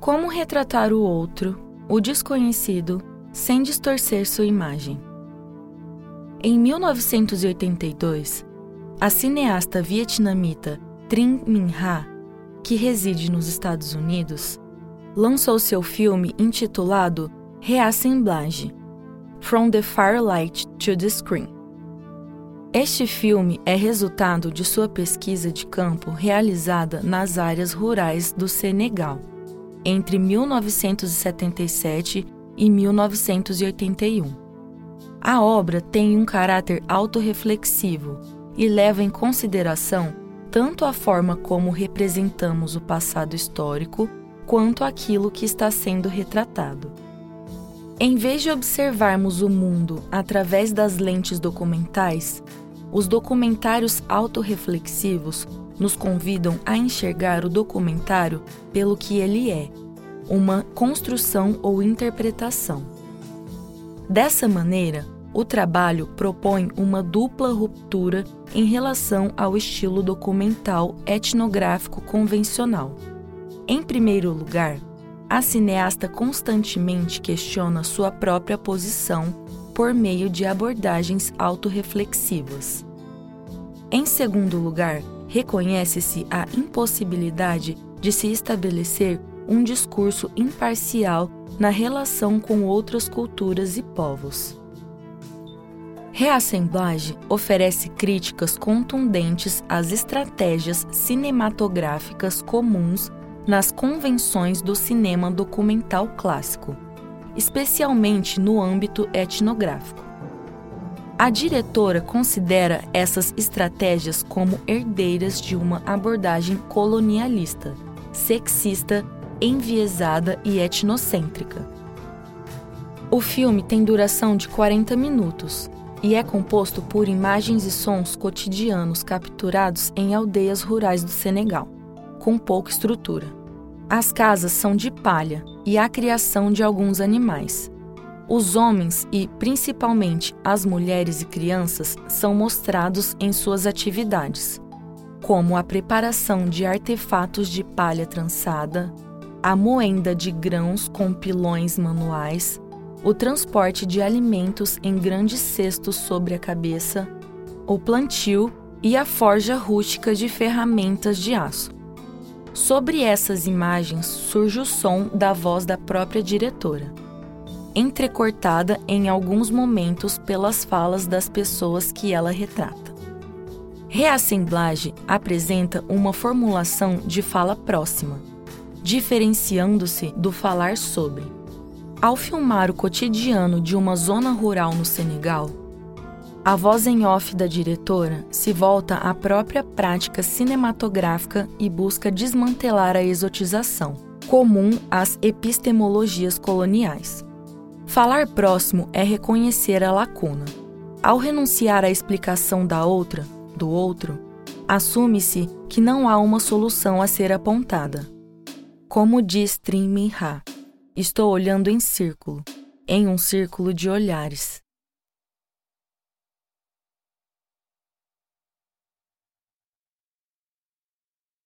Como retratar o outro, o desconhecido, sem distorcer sua imagem? Em 1982, a cineasta vietnamita Trinh Minh Ha, que reside nos Estados Unidos, lançou seu filme intitulado Reassemblage From the Firelight to the Screen. Este filme é resultado de sua pesquisa de campo realizada nas áreas rurais do Senegal, entre 1977 e 1981. A obra tem um caráter autorreflexivo e leva em consideração tanto a forma como representamos o passado histórico quanto aquilo que está sendo retratado. Em vez de observarmos o mundo através das lentes documentais, os documentários autorreflexivos nos convidam a enxergar o documentário pelo que ele é, uma construção ou interpretação. Dessa maneira, o trabalho propõe uma dupla ruptura em relação ao estilo documental etnográfico convencional. Em primeiro lugar, a cineasta constantemente questiona sua própria posição por meio de abordagens autorreflexivas. Em segundo lugar, reconhece-se a impossibilidade de se estabelecer um discurso imparcial na relação com outras culturas e povos. Reassemblage oferece críticas contundentes às estratégias cinematográficas comuns nas convenções do cinema documental clássico, especialmente no âmbito etnográfico. A diretora considera essas estratégias como herdeiras de uma abordagem colonialista, sexista, enviesada e etnocêntrica. O filme tem duração de 40 minutos e é composto por imagens e sons cotidianos capturados em aldeias rurais do Senegal, com pouca estrutura. As casas são de palha e há criação de alguns animais. Os homens e, principalmente, as mulheres e crianças são mostrados em suas atividades, como a preparação de artefatos de palha trançada, a moenda de grãos com pilões manuais, o transporte de alimentos em grandes cestos sobre a cabeça, o plantio e a forja rústica de ferramentas de aço. Sobre essas imagens surge o som da voz da própria diretora, entrecortada em alguns momentos pelas falas das pessoas que ela retrata. Reassemblage apresenta uma formulação de fala próxima, diferenciando-se do falar sobre. Ao filmar o cotidiano de uma zona rural no Senegal, a voz em off da diretora se volta à própria prática cinematográfica e busca desmantelar a exotização, comum às epistemologias coloniais. Falar próximo é reconhecer a lacuna. Ao renunciar à explicação da outra, do outro, assume-se que não há uma solução a ser apontada. Como diz Trin Ha, estou olhando em círculo, em um círculo de olhares.